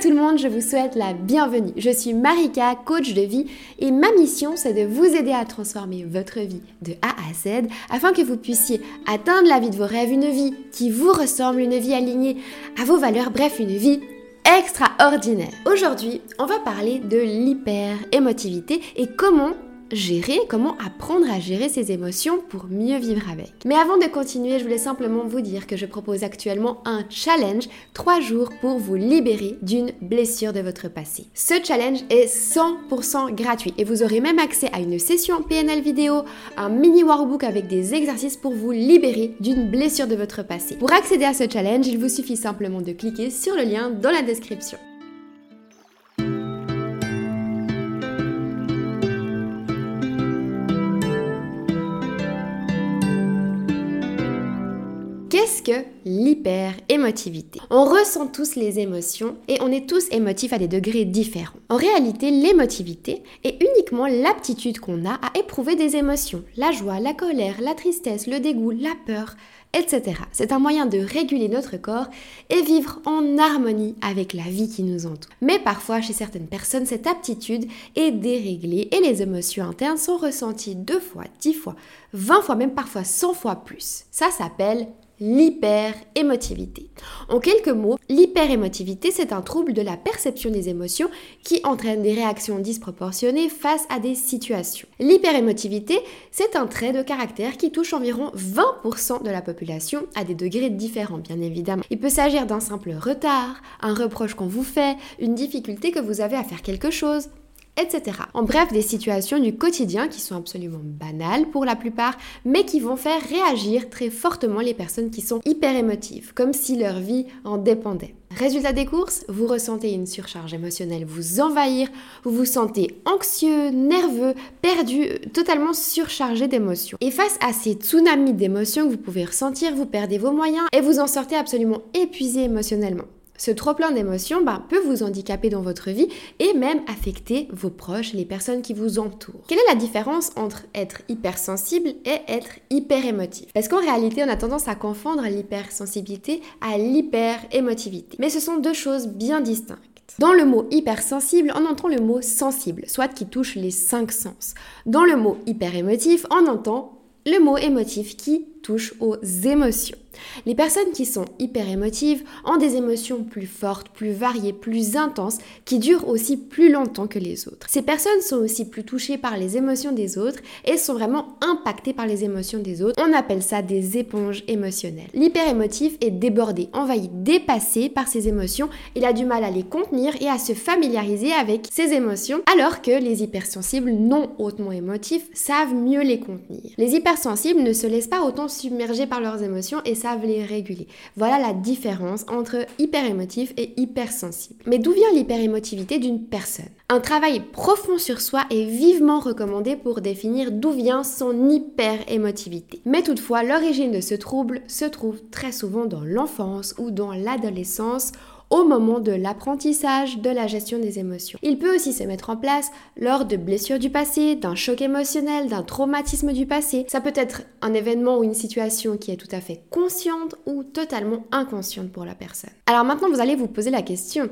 tout le monde, je vous souhaite la bienvenue. Je suis Marika, coach de vie et ma mission c'est de vous aider à transformer votre vie de A à Z afin que vous puissiez atteindre la vie de vos rêves, une vie qui vous ressemble, une vie alignée à vos valeurs, bref, une vie extraordinaire. Aujourd'hui, on va parler de l'hyper-émotivité et comment gérer, comment apprendre à gérer ses émotions pour mieux vivre avec. Mais avant de continuer, je voulais simplement vous dire que je propose actuellement un challenge 3 jours pour vous libérer d'une blessure de votre passé. Ce challenge est 100% gratuit et vous aurez même accès à une session PNL vidéo, un mini workbook avec des exercices pour vous libérer d'une blessure de votre passé. Pour accéder à ce challenge, il vous suffit simplement de cliquer sur le lien dans la description. Qu'est-ce que l'hyper-émotivité? On ressent tous les émotions et on est tous émotifs à des degrés différents. En réalité, l'émotivité est uniquement l'aptitude qu'on a à éprouver des émotions. La joie, la colère, la tristesse, le dégoût, la peur, etc. C'est un moyen de réguler notre corps et vivre en harmonie avec la vie qui nous entoure. Mais parfois, chez certaines personnes, cette aptitude est déréglée et les émotions internes sont ressenties deux fois, dix fois, vingt fois, même parfois cent fois plus. Ça s'appelle l'hyper-émotivité. En quelques mots, l'hyper-émotivité, c'est un trouble de la perception des émotions qui entraîne des réactions disproportionnées face à des situations. L'hyper-émotivité, c'est un trait de caractère qui touche environ 20% de la population à des degrés différents, bien évidemment. Il peut s'agir d'un simple retard, un reproche qu'on vous fait, une difficulté que vous avez à faire quelque chose, etc. En bref, des situations du quotidien qui sont absolument banales pour la plupart, mais qui vont faire réagir très fortement les personnes qui sont hyper émotives, comme si leur vie en dépendait. Résultat des courses, vous ressentez une surcharge émotionnelle vous envahir, vous vous sentez anxieux, nerveux, perdu, totalement surchargé d'émotions. Et face à ces tsunamis d'émotions que vous pouvez ressentir, vous perdez vos moyens et vous en sortez absolument épuisé émotionnellement. Ce trop-plein d'émotions bah, peut vous handicaper dans votre vie et même affecter vos proches, les personnes qui vous entourent. Quelle est la différence entre être hypersensible et être hyper émotif Parce qu'en réalité, on a tendance à confondre l'hypersensibilité à l'hyper-émotivité. Mais ce sont deux choses bien distinctes. Dans le mot hypersensible, on entend le mot sensible, soit qui touche les cinq sens. Dans le mot hyper émotif, on entend le mot émotif qui touche aux émotions. Les personnes qui sont hyper émotives ont des émotions plus fortes, plus variées, plus intenses, qui durent aussi plus longtemps que les autres. Ces personnes sont aussi plus touchées par les émotions des autres et sont vraiment impactées par les émotions des autres. On appelle ça des éponges émotionnelles. L'hyper émotif est débordé, envahi, dépassé par ses émotions. Il a du mal à les contenir et à se familiariser avec ses émotions, alors que les hypersensibles non hautement émotifs savent mieux les contenir. Les hypersensibles ne se laissent pas autant submergés par leurs émotions et savent les réguler. Voilà la différence entre hyper émotif et hypersensible. Mais d'où vient l'hyperémotivité d'une personne? Un travail profond sur soi est vivement recommandé pour définir d'où vient son hyperémotivité. Mais toutefois, l'origine de ce trouble se trouve très souvent dans l'enfance ou dans l'adolescence au moment de l'apprentissage de la gestion des émotions. Il peut aussi se mettre en place lors de blessures du passé, d'un choc émotionnel, d'un traumatisme du passé. Ça peut être un événement ou une situation qui est tout à fait consciente ou totalement inconsciente pour la personne. Alors maintenant, vous allez vous poser la question,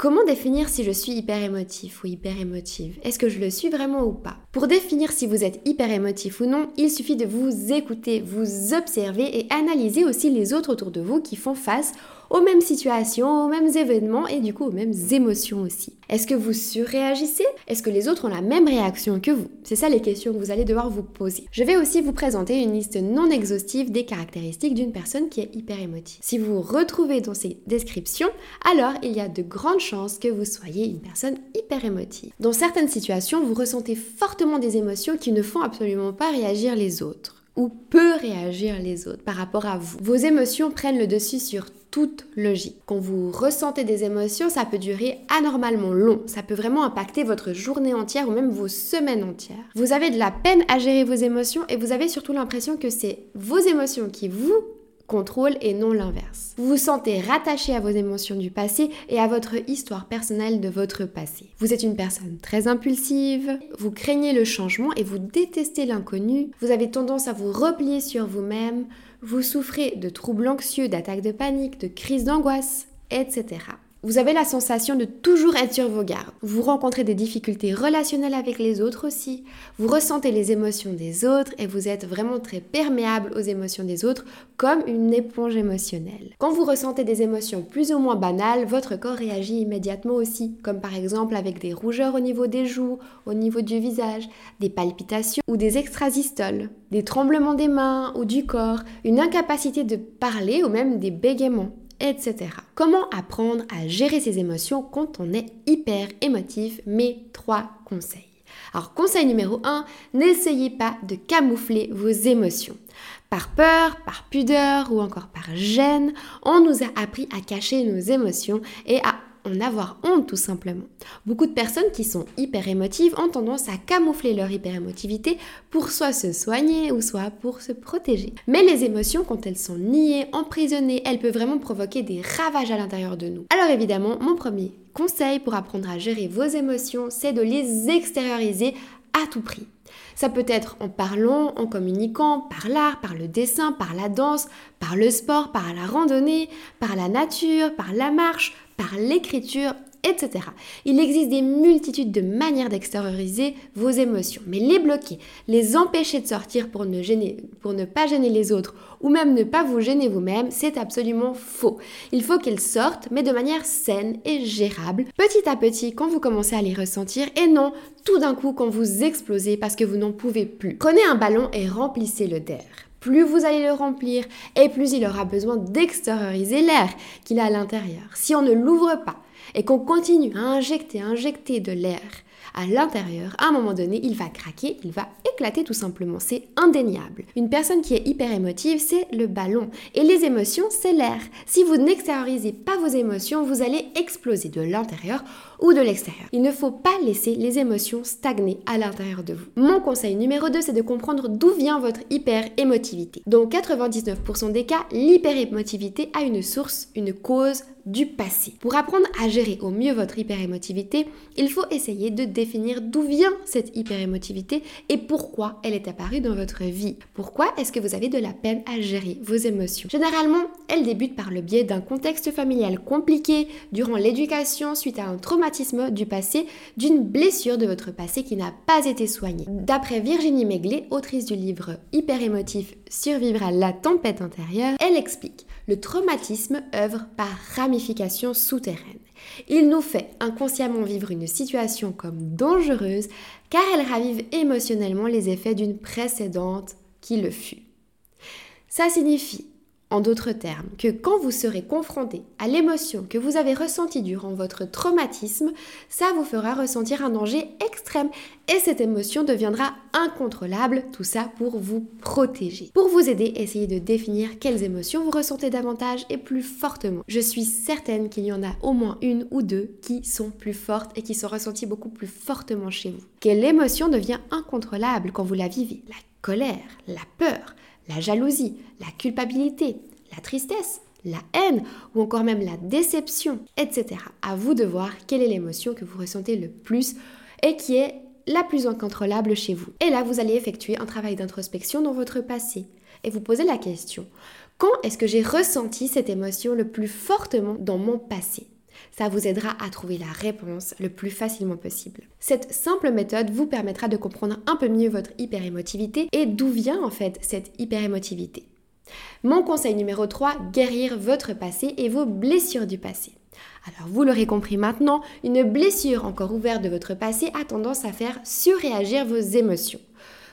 Comment définir si je suis hyper émotif ou hyper émotive Est-ce que je le suis vraiment ou pas? Pour définir si vous êtes hyper émotif ou non, il suffit de vous écouter, vous observer et analyser aussi les autres autour de vous qui font face aux mêmes situations, aux mêmes événements et du coup aux mêmes émotions aussi. Est-ce que vous surréagissez? Est-ce que les autres ont la même réaction que vous? C'est ça les questions que vous allez devoir vous poser. Je vais aussi vous présenter une liste non exhaustive des caractéristiques d'une personne qui est hyper émotive. Si vous retrouvez dans ces descriptions, alors il y a de grandes chances que vous soyez une personne hyper émotive. Dans certaines situations, vous ressentez fortement des émotions qui ne font absolument pas réagir les autres ou peut réagir les autres par rapport à vous. Vos émotions prennent le dessus sur toute logique. Quand vous ressentez des émotions, ça peut durer anormalement long. Ça peut vraiment impacter votre journée entière ou même vos semaines entières. Vous avez de la peine à gérer vos émotions et vous avez surtout l'impression que c'est vos émotions qui vous contrôle et non l'inverse. Vous vous sentez rattaché à vos émotions du passé et à votre histoire personnelle de votre passé. Vous êtes une personne très impulsive, vous craignez le changement et vous détestez l'inconnu, vous avez tendance à vous replier sur vous-même, vous souffrez de troubles anxieux, d'attaques de panique, de crises d'angoisse, etc. Vous avez la sensation de toujours être sur vos gardes. Vous rencontrez des difficultés relationnelles avec les autres aussi. Vous ressentez les émotions des autres et vous êtes vraiment très perméable aux émotions des autres comme une éponge émotionnelle. Quand vous ressentez des émotions plus ou moins banales, votre corps réagit immédiatement aussi, comme par exemple avec des rougeurs au niveau des joues, au niveau du visage, des palpitations ou des extrasystoles, des tremblements des mains ou du corps, une incapacité de parler ou même des bégaiements etc. Comment apprendre à gérer ses émotions quand on est hyper émotif? Mes trois conseils. Alors conseil numéro 1, n'essayez pas de camoufler vos émotions. Par peur, par pudeur ou encore par gêne, on nous a appris à cacher nos émotions et à en avoir honte tout simplement. Beaucoup de personnes qui sont hyper émotives ont tendance à camoufler leur hyper-émotivité pour soit se soigner ou soit pour se protéger. Mais les émotions, quand elles sont niées, emprisonnées, elles peuvent vraiment provoquer des ravages à l'intérieur de nous. Alors évidemment, mon premier conseil pour apprendre à gérer vos émotions, c'est de les extérioriser à tout prix. Ça peut être en parlant, en communiquant, par l'art, par le dessin, par la danse, par le sport, par la randonnée, par la nature, par la marche, par l'écriture, etc. Il existe des multitudes de manières d'extérioriser vos émotions, mais les bloquer, les empêcher de sortir pour ne, pas gêner les autres ou même ne pas vous gêner vous-même, c'est absolument faux. Il faut qu'elles sortent, mais de manière saine et gérable, petit à petit quand vous commencez à les ressentir et non tout d'un coup quand vous explosez parce que vous n'en pouvez plus. Prenez un ballon et remplissez-le d'air plus vous allez le remplir et plus il aura besoin d'extérioriser l'air qu'il a à l'intérieur. Si on ne l'ouvre pas et qu'on continue à injecter, injecter de l'air à l'intérieur, à un moment donné, il va craquer, il va éclater tout simplement. C'est indéniable. Une personne qui est hyper émotive, c'est le ballon. Et les émotions, c'est l'air. Si vous n'extériorisez pas vos émotions, vous allez exploser de l'intérieur ou de l'extérieur. Il ne faut pas laisser les émotions stagner à l'intérieur de vous. Mon conseil numéro 2, c'est de comprendre d'où vient votre hyper-émotivité. Dans 99% des cas, l'hyper-émotivité a une source, une cause du passé. Pour apprendre à gérer au mieux votre hyper-émotivité, il faut essayer de définir d'où vient cette hyper-émotivité et pourquoi elle est apparue dans votre vie. Pourquoi est-ce que vous avez de la peine à gérer vos émotions? Généralement, elle débute par le biais d'un contexte familial compliqué durant l'éducation suite à un traumatisme du passé, d'une blessure de votre passé qui n'a pas été soignée. D'après Virginie Megley, autrice du livre Hyper émotif Survivre à la tempête intérieure, elle explique le traumatisme œuvre par ramification souterraine. Il nous fait inconsciemment vivre une situation comme dangereuse car elle ravive émotionnellement les effets d'une précédente qui le fut. Ça signifie en d'autres termes, que quand vous serez confronté à l'émotion que vous avez ressentie durant votre traumatisme, ça vous fera ressentir un danger extrême et cette émotion deviendra incontrôlable, tout ça pour vous protéger. Pour vous aider, essayez de définir quelles émotions vous ressentez davantage et plus fortement. Je suis certaine qu'il y en a au moins une ou deux qui sont plus fortes et qui sont ressenties beaucoup plus fortement chez vous. Quelle émotion devient incontrôlable quand vous la vivez? La colère, la peur, la jalousie, la culpabilité, la tristesse, la haine ou encore même la déception, etc. À vous de voir quelle est l'émotion que vous ressentez le plus et qui est la plus incontrôlable chez vous. Et là, vous allez effectuer un travail d'introspection dans votre passé et vous posez la question, quand est-ce que j'ai ressenti cette émotion le plus fortement dans mon passé? Ça vous aidera à trouver la réponse le plus facilement possible. Cette simple méthode vous permettra de comprendre un peu mieux votre hyperémotivité et d'où vient en fait cette hyperémotivité. Mon conseil numéro 3, guérir votre passé et vos blessures du passé. Alors vous l'aurez compris maintenant, une blessure encore ouverte de votre passé a tendance à faire surréagir vos émotions.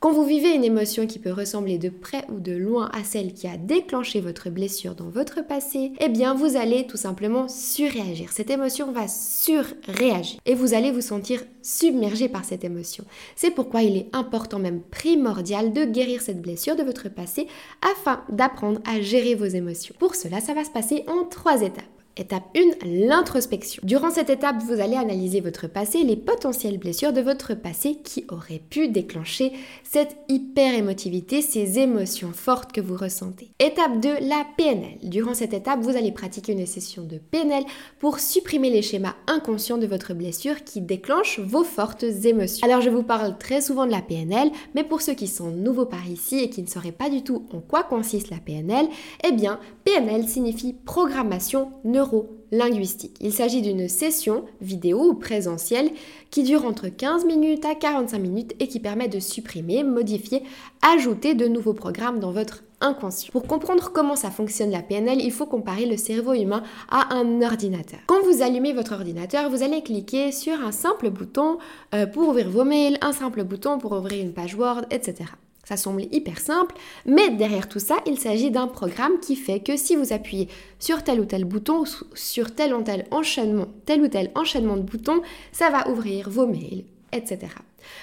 Quand vous vivez une émotion qui peut ressembler de près ou de loin à celle qui a déclenché votre blessure dans votre passé, eh bien vous allez tout simplement surréagir. Cette émotion va surréagir et vous allez vous sentir submergé par cette émotion. C'est pourquoi il est important, même primordial, de guérir cette blessure de votre passé afin d'apprendre à gérer vos émotions. Pour cela, ça va se passer en trois étapes. Étape 1, l'introspection. Durant cette étape, vous allez analyser votre passé, les potentielles blessures de votre passé qui auraient pu déclencher cette hyper-émotivité, ces émotions fortes que vous ressentez. Étape 2, la PNL. Durant cette étape, vous allez pratiquer une session de PNL pour supprimer les schémas inconscients de votre blessure qui déclenchent vos fortes émotions. Alors je vous parle très souvent de la PNL, mais pour ceux qui sont nouveaux par ici et qui ne sauraient pas du tout en quoi consiste la PNL, eh bien PNL signifie programmation neurologique neuro-linguistique. Il s'agit d'une session vidéo ou présentielle qui dure entre 15 minutes à 45 minutes et qui permet de supprimer, modifier, ajouter de nouveaux programmes dans votre inconscient. Pour comprendre comment ça fonctionne la PNL, il faut comparer le cerveau humain à un ordinateur. Quand vous allumez votre ordinateur, vous allez cliquer sur un simple bouton euh, pour ouvrir vos mails, un simple bouton pour ouvrir une page Word, etc. Ça semble hyper simple, mais derrière tout ça, il s'agit d'un programme qui fait que si vous appuyez sur tel ou tel bouton, sur tel ou tel enchaînement, tel ou tel enchaînement de boutons, ça va ouvrir vos mails, etc.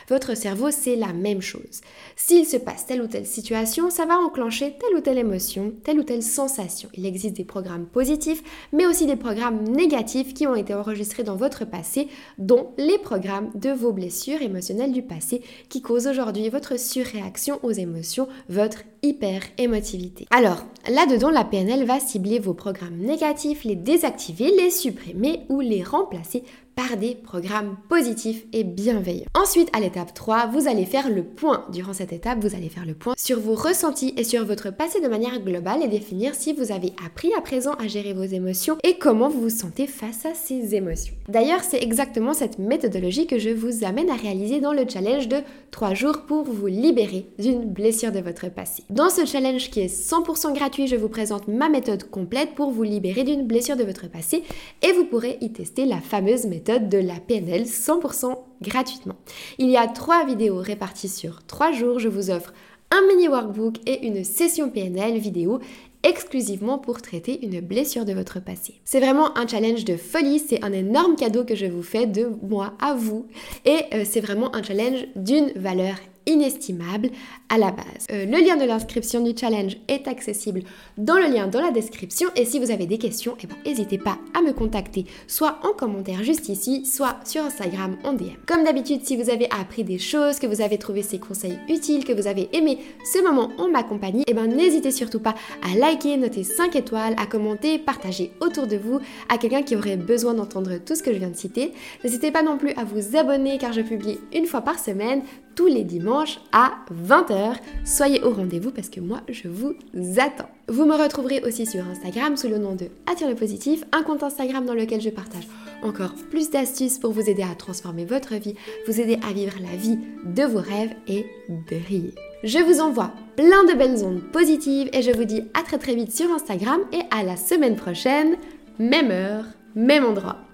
Votre cerveau, c'est la même chose. S'il se passe telle ou telle situation, ça va enclencher telle ou telle émotion, telle ou telle sensation. Il existe des programmes positifs, mais aussi des programmes négatifs qui ont été enregistrés dans votre passé, dont les programmes de vos blessures émotionnelles du passé qui causent aujourd'hui votre surréaction aux émotions, votre hyper-émotivité. Alors, là-dedans, la PNL va cibler vos programmes négatifs, les désactiver, les supprimer ou les remplacer par des programmes positifs et bienveillants. Ensuite, à l'étape 3, vous allez faire le point. Durant cette étape, vous allez faire le point sur vos ressentis et sur votre passé de manière globale et définir si vous avez appris à présent à gérer vos émotions et comment vous vous sentez face à ces émotions. D'ailleurs, c'est exactement cette méthodologie que je vous amène à réaliser dans le challenge de 3 jours pour vous libérer d'une blessure de votre passé. Dans ce challenge qui est 100% gratuit, je vous présente ma méthode complète pour vous libérer d'une blessure de votre passé et vous pourrez y tester la fameuse méthode de la PNL 100% gratuitement. Il y a trois vidéos réparties sur trois jours. Je vous offre un mini workbook et une session PNL vidéo exclusivement pour traiter une blessure de votre passé. C'est vraiment un challenge de folie, c'est un énorme cadeau que je vous fais de moi à vous et euh, c'est vraiment un challenge d'une valeur inestimable à la base. Euh, le lien de l'inscription du challenge est accessible dans le lien dans la description et si vous avez des questions, eh ben, n'hésitez pas à me contacter soit en commentaire juste ici, soit sur Instagram en DM. Comme d'habitude, si vous avez appris des choses, que vous avez trouvé ces conseils utiles, que vous avez aimé ce moment en ma compagnie, eh ben, n'hésitez surtout pas à liker, noter 5 étoiles, à commenter, partager autour de vous à quelqu'un qui aurait besoin d'entendre tout ce que je viens de citer. N'hésitez pas non plus à vous abonner car je publie une fois par semaine tous les dimanches à 20h. Soyez au rendez-vous parce que moi, je vous attends. Vous me retrouverez aussi sur Instagram sous le nom de Attire le positif, un compte Instagram dans lequel je partage encore plus d'astuces pour vous aider à transformer votre vie, vous aider à vivre la vie de vos rêves et briller. Je vous envoie plein de belles ondes positives et je vous dis à très très vite sur Instagram et à la semaine prochaine, même heure, même endroit.